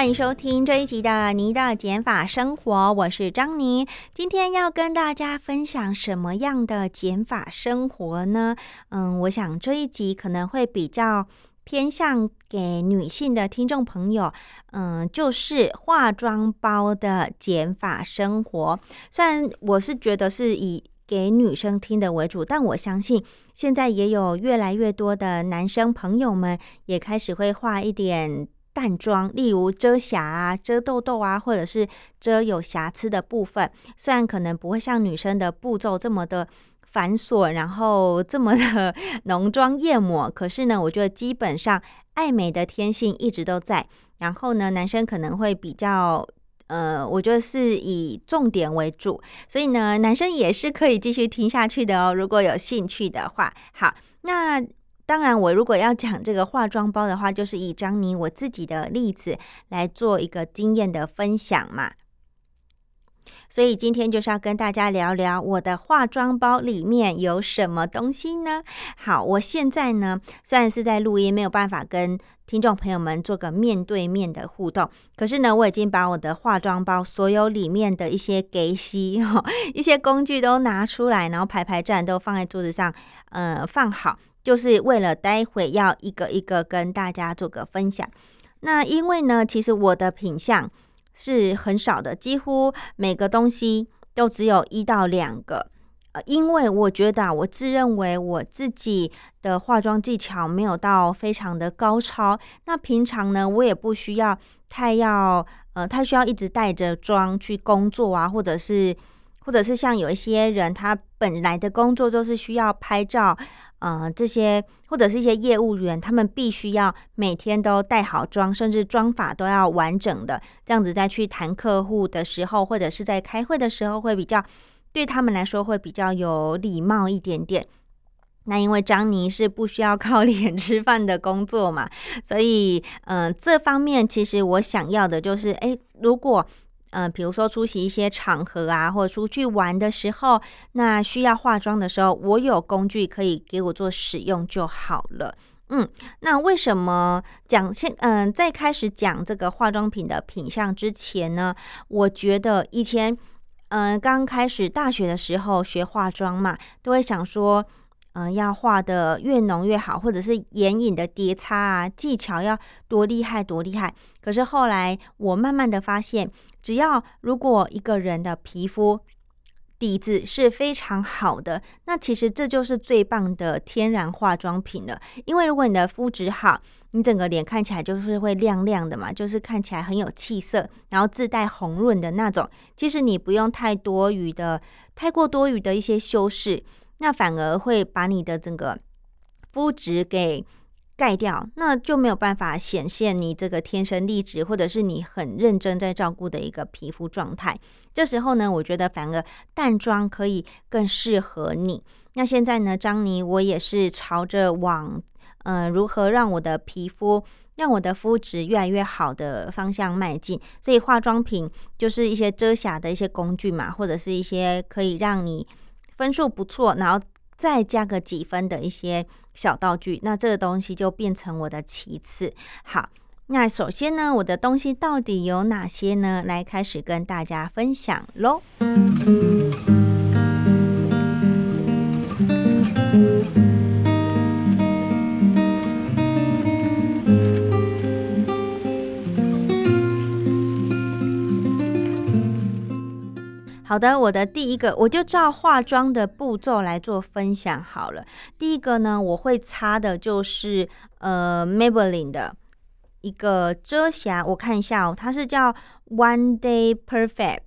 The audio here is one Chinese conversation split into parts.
欢迎收听这一集的《你的减法生活》，我是张妮。今天要跟大家分享什么样的减法生活呢？嗯，我想这一集可能会比较偏向给女性的听众朋友，嗯，就是化妆包的减法生活。虽然我是觉得是以给女生听的为主，但我相信现在也有越来越多的男生朋友们也开始会画一点。淡妆，例如遮瑕啊、遮痘痘啊，或者是遮有瑕疵的部分，虽然可能不会像女生的步骤这么的繁琐，然后这么的 浓妆艳抹，可是呢，我觉得基本上爱美的天性一直都在。然后呢，男生可能会比较，呃，我觉得是以重点为主，所以呢，男生也是可以继续听下去的哦，如果有兴趣的话。好，那。当然，我如果要讲这个化妆包的话，就是以张妮我自己的例子来做一个经验的分享嘛。所以今天就是要跟大家聊聊我的化妆包里面有什么东西呢？好，我现在呢虽然是在录音，没有办法跟听众朋友们做个面对面的互动，可是呢，我已经把我的化妆包所有里面的一些给息 一些工具都拿出来，然后排排站都放在桌子上，呃，放好。就是为了待会要一个一个跟大家做个分享。那因为呢，其实我的品相是很少的，几乎每个东西都只有一到两个。呃，因为我觉得我自认为我自己的化妆技巧没有到非常的高超。那平常呢，我也不需要太要呃太需要一直带着妆去工作啊，或者是或者是像有一些人，他本来的工作就是需要拍照。呃，这些或者是一些业务员，他们必须要每天都带好妆，甚至妆法都要完整的，这样子再去谈客户的时候，或者是在开会的时候，会比较对他们来说会比较有礼貌一点点。那因为张妮是不需要靠 脸吃饭的工作嘛，所以嗯，这方面其实我想要的就是，哎，如果。嗯，比如说出席一些场合啊，或者出去玩的时候，那需要化妆的时候，我有工具可以给我做使用就好了。嗯，那为什么讲现嗯，在开始讲这个化妆品的品相之前呢？我觉得以前嗯，刚开始大学的时候学化妆嘛，都会想说。嗯，要画的越浓越好，或者是眼影的叠擦啊，技巧要多厉害多厉害。可是后来我慢慢的发现，只要如果一个人的皮肤底子是非常好的，那其实这就是最棒的天然化妆品了。因为如果你的肤质好，你整个脸看起来就是会亮亮的嘛，就是看起来很有气色，然后自带红润的那种。其实你不用太多余的、太过多余的一些修饰。那反而会把你的整个肤质给盖掉，那就没有办法显现你这个天生丽质，或者是你很认真在照顾的一个皮肤状态。这时候呢，我觉得反而淡妆可以更适合你。那现在呢，张妮，我也是朝着往嗯如何让我的皮肤、让我的肤质越来越好的方向迈进。所以化妆品就是一些遮瑕的一些工具嘛，或者是一些可以让你。分数不错，然后再加个几分的一些小道具，那这个东西就变成我的其次。好，那首先呢，我的东西到底有哪些呢？来开始跟大家分享喽。好的，我的第一个，我就照化妆的步骤来做分享好了。第一个呢，我会擦的就是呃 Maybelline 的一个遮瑕，我看一下哦，它是叫 One Day Perfect，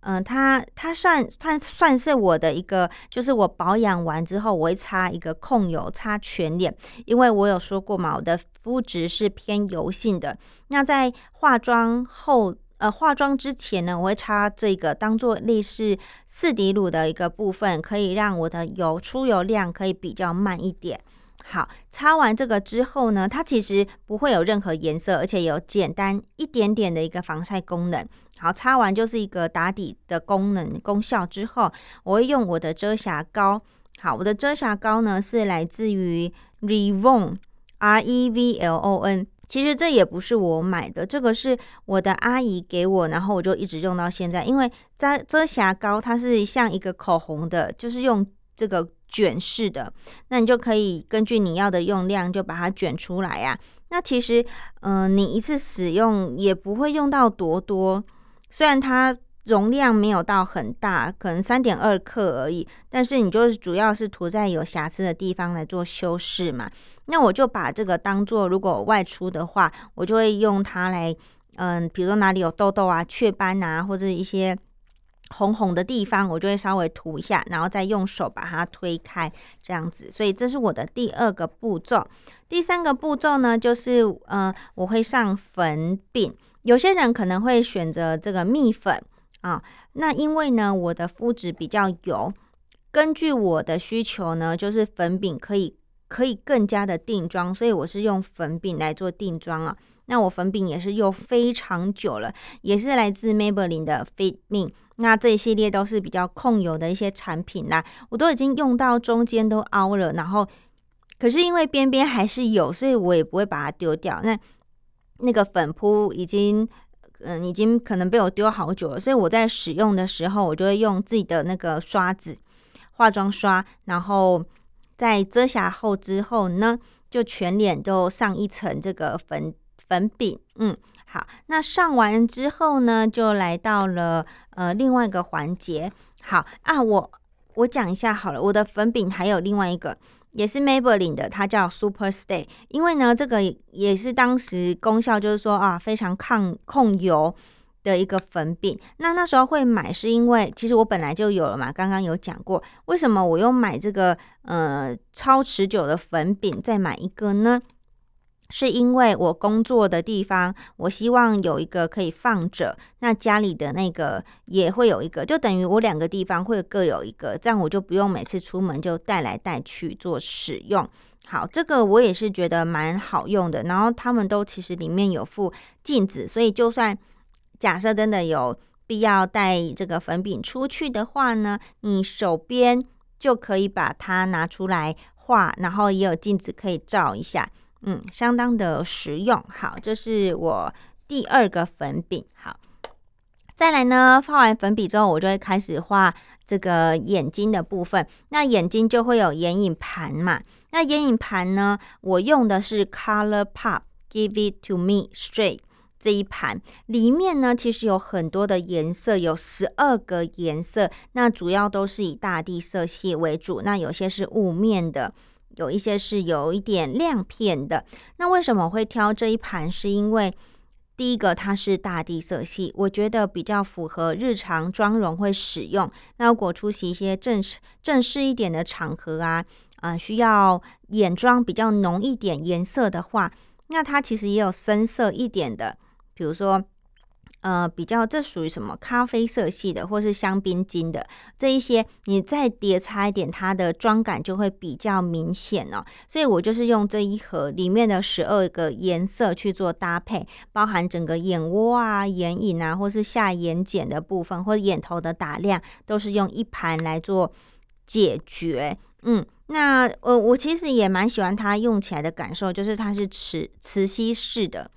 嗯，它它算它算是我的一个，就是我保养完之后，我会擦一个控油，擦全脸，因为我有说过嘛，我的肤质是偏油性的。那在化妆后，呃，化妆之前呢，我会擦这个当做类似四底乳的一个部分，可以让我的油出油量可以比较慢一点。好，擦完这个之后呢，它其实不会有任何颜色，而且有简单一点点的一个防晒功能。好，擦完就是一个打底的功能功效之后，我会用我的遮瑕膏。好，我的遮瑕膏呢是来自于 Revlon R E V L O N。其实这也不是我买的，这个是我的阿姨给我，然后我就一直用到现在。因为遮遮瑕膏它是像一个口红的，就是用这个。卷式的，那你就可以根据你要的用量就把它卷出来呀。那其实，嗯，你一次使用也不会用到多多，虽然它容量没有到很大，可能三点二克而已，但是你就是主要是涂在有瑕疵的地方来做修饰嘛。那我就把这个当做，如果外出的话，我就会用它来，嗯，比如说哪里有痘痘啊、雀斑啊，或者一些。红红的地方，我就会稍微涂一下，然后再用手把它推开，这样子。所以这是我的第二个步骤。第三个步骤呢，就是嗯，我会上粉饼。有些人可能会选择这个蜜粉啊，那因为呢，我的肤质比较油，根据我的需求呢，就是粉饼可以可以更加的定妆，所以我是用粉饼来做定妆啊。那我粉饼也是用非常久了，也是来自 Maybelline 的 Fit Me。那这一系列都是比较控油的一些产品啦，我都已经用到中间都凹了，然后可是因为边边还是有，所以我也不会把它丢掉。那那个粉扑已经嗯已经可能被我丢好久了，所以我在使用的时候，我就会用自己的那个刷子化妆刷，然后在遮瑕后之后呢，就全脸都上一层这个粉粉饼，嗯。好，那上完之后呢，就来到了呃另外一个环节。好啊，我我讲一下好了，我的粉饼还有另外一个，也是 Maybelline 的，它叫 Super Stay。因为呢，这个也是当时功效就是说啊，非常抗控油的一个粉饼。那那时候会买，是因为其实我本来就有了嘛。刚刚有讲过，为什么我又买这个呃超持久的粉饼，再买一个呢？是因为我工作的地方，我希望有一个可以放着，那家里的那个也会有一个，就等于我两个地方会各有一个，这样我就不用每次出门就带来带去做使用。好，这个我也是觉得蛮好用的。然后他们都其实里面有附镜子，所以就算假设真的有必要带这个粉饼出去的话呢，你手边就可以把它拿出来画，然后也有镜子可以照一下。嗯，相当的实用。好，这是我第二个粉饼。好，再来呢，画完粉笔之后，我就会开始画这个眼睛的部分。那眼睛就会有眼影盘嘛。那眼影盘呢，我用的是 Color Pop Give It To Me Straight 这一盘，里面呢其实有很多的颜色，有十二个颜色。那主要都是以大地色系为主，那有些是雾面的。有一些是有一点亮片的，那为什么会挑这一盘？是因为第一个它是大地色系，我觉得比较符合日常妆容会使用。那如果出席一些正式正式一点的场合啊，啊，需要眼妆比较浓一点颜色的话，那它其实也有深色一点的，比如说。呃，比较这属于什么咖啡色系的，或是香槟金的这一些，你再叠擦一点，它的妆感就会比较明显哦。所以我就是用这一盒里面的十二个颜色去做搭配，包含整个眼窝啊、眼影啊，或是下眼睑的部分，或者眼头的打亮，都是用一盘来做解决。嗯，那呃，我其实也蛮喜欢它用起来的感受，就是它是磁磁吸式的，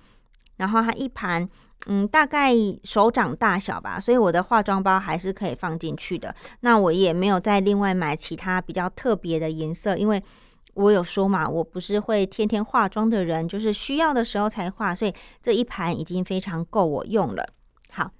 然后它一盘。嗯，大概手掌大小吧，所以我的化妆包还是可以放进去的。那我也没有再另外买其他比较特别的颜色，因为我有说嘛，我不是会天天化妆的人，就是需要的时候才画，所以这一盘已经非常够我用了。好，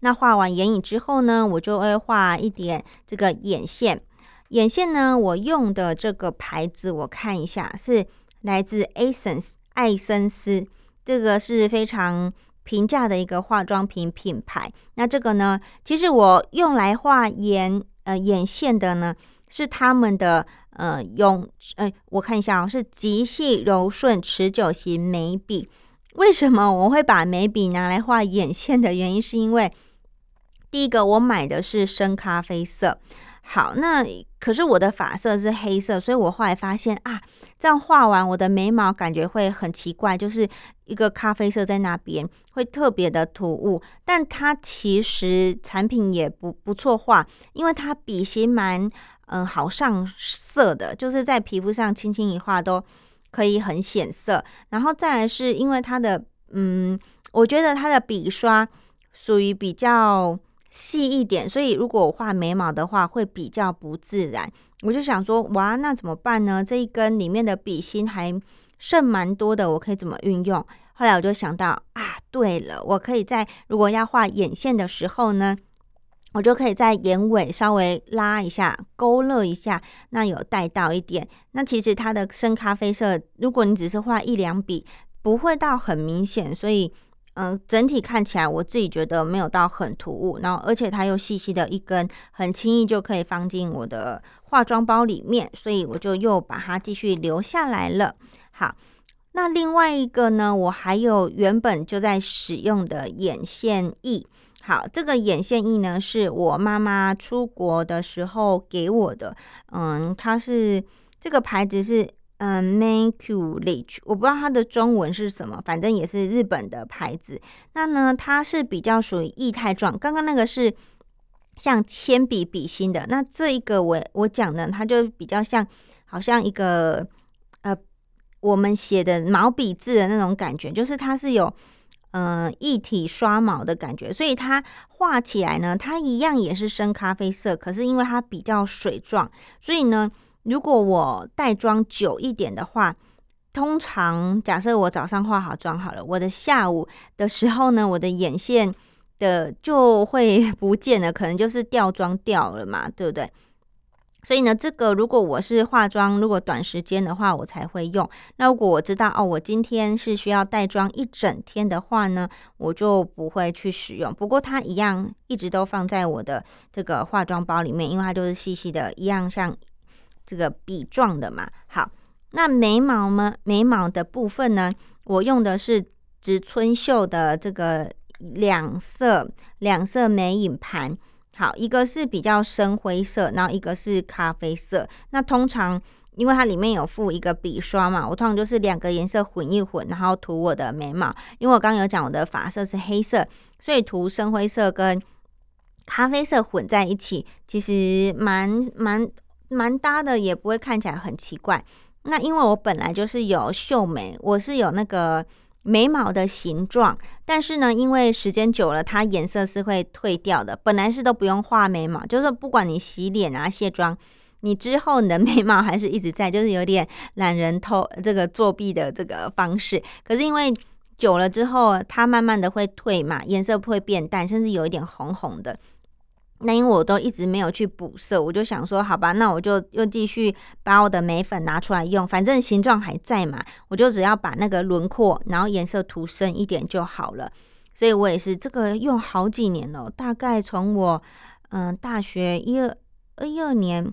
那画完眼影之后呢，我就会画一点这个眼线。眼线呢，我用的这个牌子我看一下，是来自 Essence 艾森斯，这个是非常。平价的一个化妆品品牌。那这个呢，其实我用来画眼呃眼线的呢，是他们的呃永呃，我看一下啊，是极细柔顺持久型眉笔。为什么我会把眉笔拿来画眼线的原因，是因为第一个我买的是深咖啡色。好，那可是我的发色是黑色，所以我后来发现啊，这样画完我的眉毛感觉会很奇怪，就是一个咖啡色在那边会特别的突兀。但它其实产品也不不错画，因为它笔型蛮嗯好上色的，就是在皮肤上轻轻一画都可以很显色。然后再来是因为它的嗯，我觉得它的笔刷属于比较。细一点，所以如果我画眉毛的话，会比较不自然。我就想说，哇，那怎么办呢？这一根里面的笔芯还剩蛮多的，我可以怎么运用？后来我就想到啊，对了，我可以在如果要画眼线的时候呢，我就可以在眼尾稍微拉一下，勾勒一下，那有带到一点。那其实它的深咖啡色，如果你只是画一两笔，不会到很明显，所以。嗯，整体看起来我自己觉得没有到很突兀，然后而且它又细细的一根，很轻易就可以放进我的化妆包里面，所以我就又把它继续留下来了。好，那另外一个呢，我还有原本就在使用的眼线液。好，这个眼线液呢，是我妈妈出国的时候给我的。嗯，它是这个牌子是。嗯，Maculage，我不知道它的中文是什么，反正也是日本的牌子。那呢，它是比较属于液态状。刚刚那个是像铅笔笔芯的，那这一个我我讲的，它就比较像，好像一个呃，我们写的毛笔字的那种感觉，就是它是有嗯一体刷毛的感觉，所以它画起来呢，它一样也是深咖啡色，可是因为它比较水状，所以呢。如果我带妆久一点的话，通常假设我早上化好妆好了，我的下午的时候呢，我的眼线的就会 不见了，可能就是掉妆掉了嘛，对不对？所以呢，这个如果我是化妆，如果短时间的话，我才会用。那如果我知道哦，我今天是需要带妆一整天的话呢，我就不会去使用。不过它一样一直都放在我的这个化妆包里面，因为它就是细细的，一样像。这个笔状的嘛，好，那眉毛呢？眉毛的部分呢，我用的是植村秀的这个两色两色眉影盘，好，一个是比较深灰色，然后一个是咖啡色。那通常因为它里面有附一个笔刷嘛，我通常就是两个颜色混一混，然后涂我的眉毛。因为我刚刚有讲我的发色是黑色，所以涂深灰色跟咖啡色混在一起，其实蛮蛮。蛮搭的，也不会看起来很奇怪。那因为我本来就是有秀眉，我是有那个眉毛的形状，但是呢，因为时间久了，它颜色是会退掉的。本来是都不用画眉毛，就是不管你洗脸啊、卸妆，你之后你的眉毛还是一直在，就是有点懒人偷这个作弊的这个方式。可是因为久了之后，它慢慢的会退嘛，颜色会变淡，甚至有一点红红的。那因为我都一直没有去补色，我就想说，好吧，那我就又继续把我的眉粉拿出来用，反正形状还在嘛，我就只要把那个轮廓，然后颜色涂深一点就好了。所以我也是这个用好几年了，大概从我嗯大学一二一二年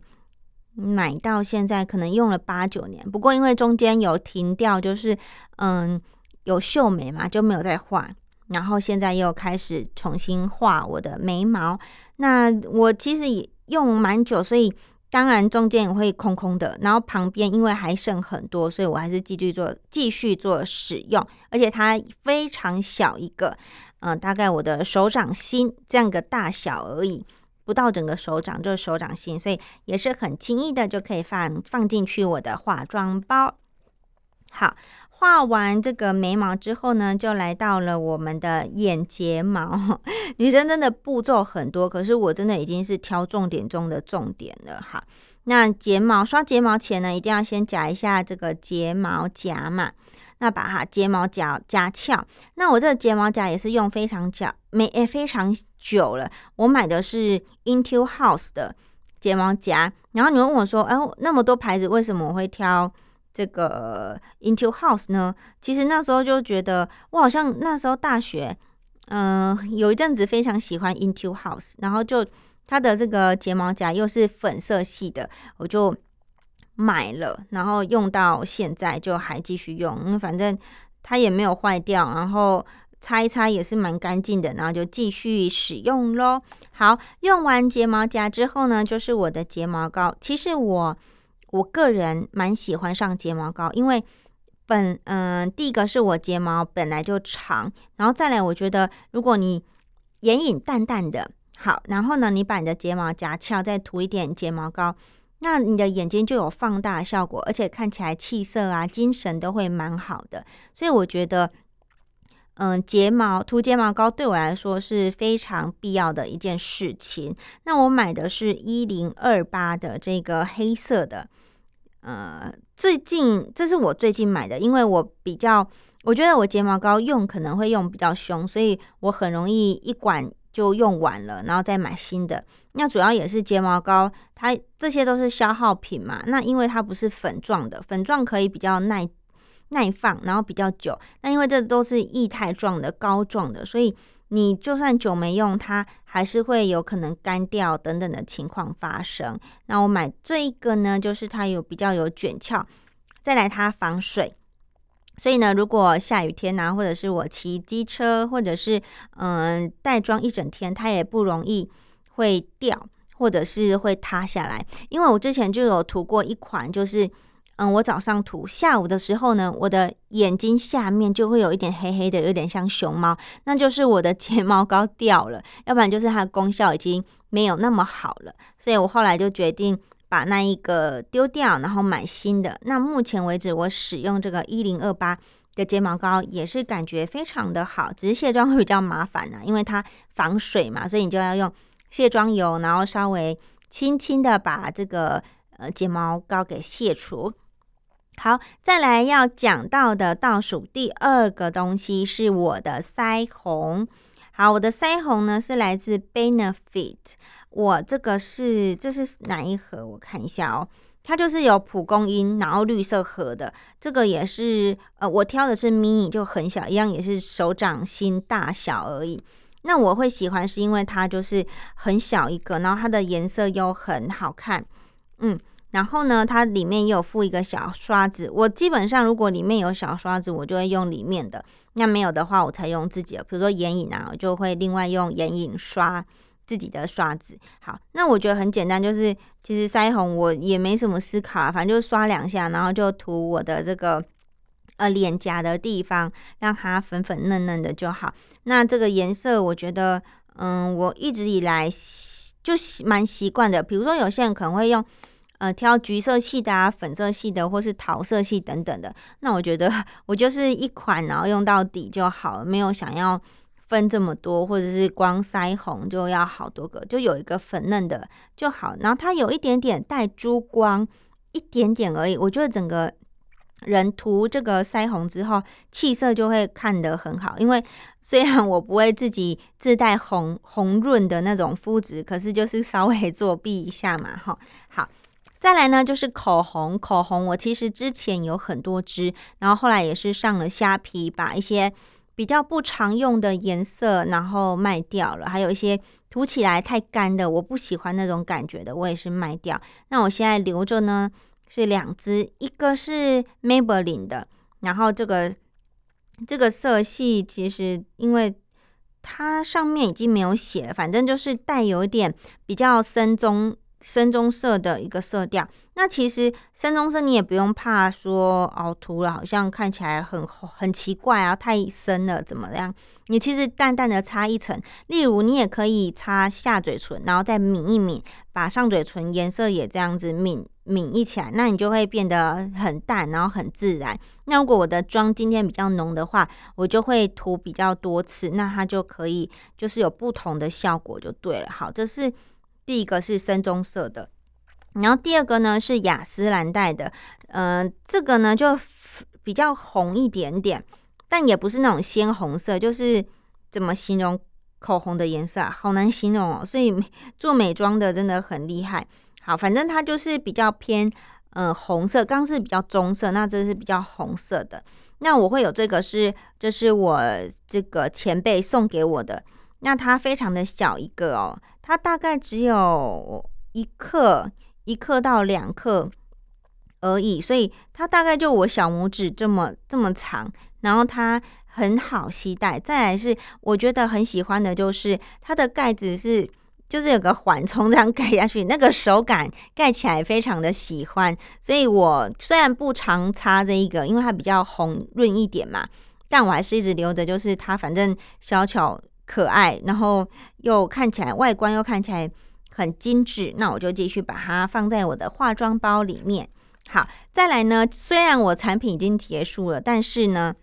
买到现在，可能用了八九年。不过因为中间有停掉，就是嗯有秀眉嘛，就没有再画。然后现在又开始重新画我的眉毛，那我其实也用蛮久，所以当然中间也会空空的。然后旁边因为还剩很多，所以我还是继续做继续做使用。而且它非常小一个，嗯，大概我的手掌心这样个大小而已，不到整个手掌就是手掌心，所以也是很轻易的就可以放放进去我的化妆包。好。画完这个眉毛之后呢，就来到了我们的眼睫毛。女生真的步骤很多，可是我真的已经是挑重点中的重点了哈。那睫毛刷睫毛前呢，一定要先夹一下这个睫毛夹嘛。那把它睫毛夹夹翘。那我这个睫毛夹也是用非常久，没诶非常久了。我买的是 Into House 的睫毛夹。然后你问我说，哎，那么多牌子，为什么我会挑？这个 Into House 呢？其实那时候就觉得，我好像那时候大学，嗯，有一阵子非常喜欢 Into House，然后就它的这个睫毛夹又是粉色系的，我就买了，然后用到现在就还继续用，因为反正它也没有坏掉，然后。擦一擦也是蛮干净的，然后就继续使用喽。好，用完睫毛夹之后呢，就是我的睫毛膏。其实我我个人蛮喜欢上睫毛膏，因为本嗯，第一个是我睫毛本来就长，然后再来我觉得如果你眼影淡淡的，好，然后呢，你把你的睫毛夹翘，再涂一点睫毛膏，那你的眼睛就有放大效果，而且看起来气色啊、精神都会蛮好的。所以我觉得。嗯，睫毛涂睫毛膏对我来说是非常必要的一件事情。那我买的是一零二八的这个黑色的，呃，最近这是我最近买的，因为我比较，我觉得我睫毛膏用可能会用比较凶，所以我很容易一管就用完了，然后再买新的。那主要也是睫毛膏，它这些都是消耗品嘛。那因为它不是粉状的，粉状可以比较耐。耐放，然后比较久。那因为这都是液态状的、膏状的，所以你就算久没用，它还是会有可能干掉等等的情况发生。那我买这一个呢，就是它有比较有卷翘，再来它防水。所以呢，如果下雨天啊，或者是我骑机车，或者是嗯带妆一整天，它也不容易会掉，或者是会塌下来。因为我之前就有涂过一款，就是。嗯，我早上涂，下午的时候呢，我的眼睛下面就会有一点黑黑的，有点像熊猫，那就是我的 睫毛膏掉了，要不然就是它的功效已经没有那么好了，所以我后来就决定把那一个丢掉，然后买新的。那目前为止，我使用这个一零二八的睫毛膏也是感觉非常的好，只是卸妆会比较麻烦啊，因为它防水嘛，所以你就要用卸妆油，然后稍微轻轻的把这个呃睫毛膏给卸除。好，再来要讲到的倒数第二个东西是我的腮红。好，我的腮红呢是来自 Benefit，我这个是这是哪一盒？我看一下哦，它就是有蒲公英，然后绿色盒的。这个也是呃，我挑的是 mini，就很小，一样也是手掌心大小而已。那我会喜欢是因为它就是很小一个，然后它的颜色又很好看，嗯。然后呢，它里面也有附一个小刷子。我基本上如果里面有小刷子，我就会用里面的；那没有的话，我才用自己的。比如说眼影啊，我就会另外用眼影刷自己的刷子。好，那我觉得很简单，就是其实腮红我也没什么思考，反正就刷两下，然后就涂我的这个呃脸颊的地方，让它粉粉嫩嫩的就好。那这个颜色，我觉得嗯，我一直以来就蛮习惯的。比如说有些人可能会用。呃，挑橘色系的啊，粉色系的，或是桃色系等等的。那我觉得我就是一款，然后用到底就好了，没有想要分这么多，或者是光腮红就要好多个，就有一个粉嫩的就好。然后它有一点点带珠光，一点点而已。我觉得整个人涂这个腮红之后，气色就会看得很好。因为虽然我不会自己自带红红润的那种肤质，可是就是稍微作弊一下嘛，哈，好。再来呢，就是口红。口红我其实之前有很多支，然后后来也是上了虾皮，把一些比较不常用的颜色然后卖掉了，还有一些涂起来太干的，我不喜欢那种感觉的，我也是卖掉。那我现在留着呢，是两支，一个是 Maybelline 的，然后这个这个色系其实因为它上面已经没有写了，反正就是带有一点比较深棕。深棕色的一个色调，那其实深棕色你也不用怕说哦涂了好像看起来很很奇怪啊，太深了怎么样？你其实淡淡的擦一层，例如你也可以擦下嘴唇，然后再抿一抿，把上嘴唇颜色也这样子抿抿一起来，那你就会变得很淡，然后很自然。那如果我的妆今天比较浓的话，我就会涂比较多次，那它就可以就是有不同的效果就对了。好，这是。第一个是深棕色的，然后第二个呢是雅诗兰黛的，嗯，这个呢就比较红一点点，但也不是那种鲜红色，就是怎么形容口红的颜色啊？好难形容哦。所以做美妆的真的很厉害。好，反正它就是比较偏嗯红色，刚是比较棕色，那这是比较红色的。那我会有这个是，这是我这个前辈送给我的。那它非常的小一个哦，它大概只有一克，一克到两克而已，所以它大概就我小拇指这么这么长，然后它很好携带。再来是我觉得很喜欢的就是它的盖子是。就是有个缓冲这样盖下去，那个手感盖起来非常的喜欢，所以我虽然不常擦这一个，因为它比较红润一点嘛，但我还是一直留着，就是它反正小巧可爱，然后又看起来外观又看起来很精致，那我就继续把它放在我的化妆包里面。好，再来呢，虽然我产品已经结束了，但是呢。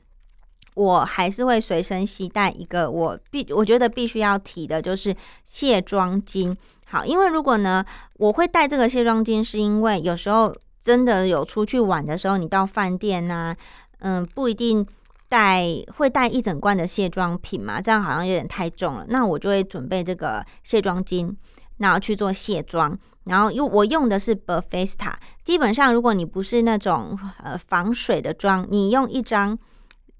我还是会随身携带一个，我必我觉得必须要提的就是卸妆巾。好，因为如果呢，我会带这个卸妆巾，是因为有时候真的有出去玩的时候，你到饭店呐，嗯，不一定带会带一整罐的卸妆品嘛，这样好像有点太重了。那我就会准备这个卸妆巾，然后去做卸妆。然后用我用的是 b e f e s t a 基本上如果你不是那种呃防水的妆，你用一张。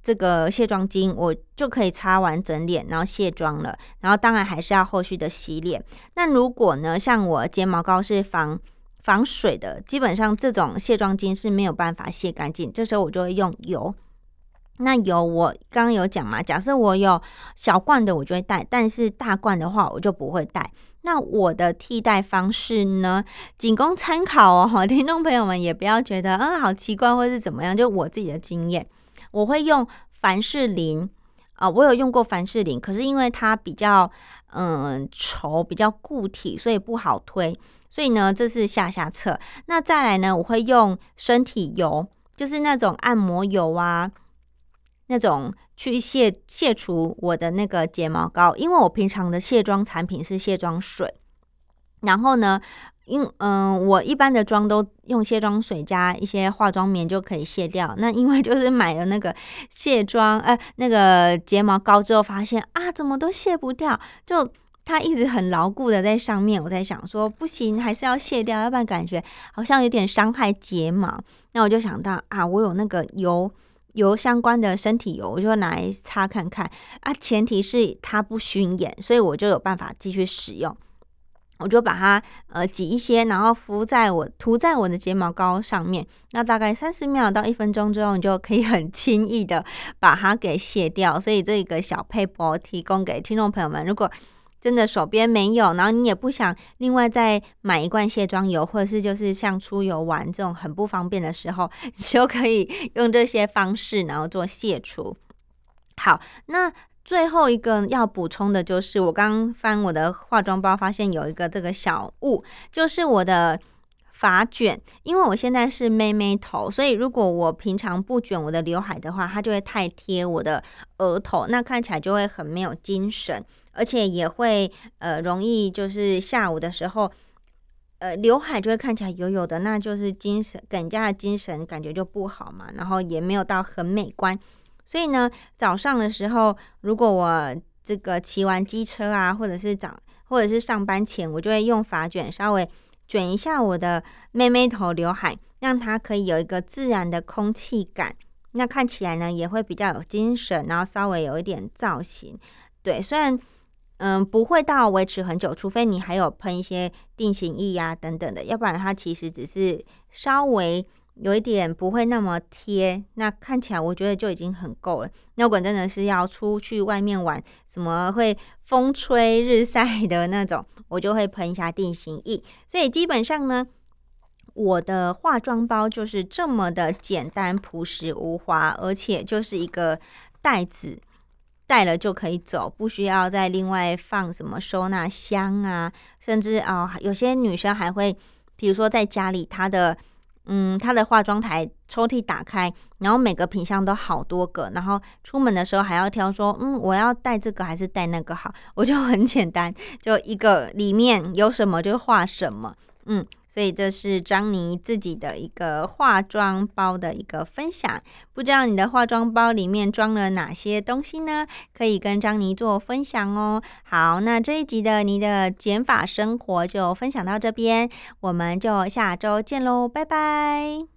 这个卸妆巾我就可以擦完整脸，然后卸妆了。然后当然还是要后续的洗脸。那如果呢，像我睫毛膏是防防水的，基本上这种卸妆巾是没有办法卸干净。这时候我就会用油。那有我刚刚有讲嘛，假设我有小罐的，我就会带；但是大罐的话，我就不会带。那我的替代方式呢，仅供参考哦。哈 听众朋友们也不要觉得嗯好奇怪或是怎么样，就我自己的经验。我会用凡士林啊，我有用过凡士林，可是因为它比较嗯稠，比较固体，所以不好推。所以呢，这是下下策。那再来呢，我会用身体油，就是那种按摩油啊，那种去卸卸除我的那个睫毛膏，因为我平常的卸妆产品是卸妆水，然后呢。因嗯，我一般的妆都用卸妆水加一些化妆棉就可以卸掉。那因为就是买了那个卸妆呃那个睫毛膏之后，发现啊怎么都卸不掉，就它一直很牢固的在上面。我在想说不行，还是要卸掉，要不然感觉好像有点伤害睫毛。那我就想到啊，我有那个油油相关的身体油，我就拿来擦看看啊。前提是它不熏眼，所以我就有办法继续使用。我就把它呃挤一些，然后敷在我涂在我的睫毛膏上面。那大概三十秒到一分钟之后，你就可以很轻易的把它给卸掉。所以这个小配博提供给听众朋友们，如果真的手边没有，然后你也不想另外再买一罐卸妆油，或者是就是像出游玩这种很不方便的时候，你就可以用这些方式，然后做卸除。好，那。最后一个要补充的就是，我刚翻我的化妆包，发现有一个这个小物，就是我的发卷。因为我现在是妹妹头，所以如果我平常不卷我的刘海的话，它就会太贴我的额头，那看起来就会很没有精神，而且也会呃容易就是下午的时候，呃刘海就会看起来油油的，那就是精神更加的精神感觉就不好嘛，然后也没有到很美观。所以呢，早上的时候，如果我这个骑完机车啊，或者是早，或者是上班前，我就会用发卷稍微卷一下我的妹妹头刘海，让它可以有一个自然的空气感，那看起来呢也会比较有精神，然后稍微有一点造型。对，虽然嗯不会到维持很久，除非你还有喷一些定型液啊等等的，要不然它其实只是稍微。有一点不会那么贴，那看起来我觉得就已经很够了。那如果真的是要出去外面玩，什么会风吹日晒的那种，我就会喷一下定型液。所以基本上呢，我的化妆包就是这么的简单朴实无华，而且就是一个袋子带了就可以走，不需要再另外放什么收纳箱啊，甚至啊，有些女生还会，比如说在家里她的。嗯，她的化妆台抽屉打开，然后每个品相都好多个，然后出门的时候还要挑说，嗯，我要带这个还是带那个好？我就很简单，就一个里面有什么就画什么，嗯，所以这是张妮自己的一个化妆包的一个分享。不知道你的化妆包里面装了哪些东西呢？可以跟张妮做分享哦。好，那这一集的你的减法生活就分享到这边，我们就下周见喽，拜拜。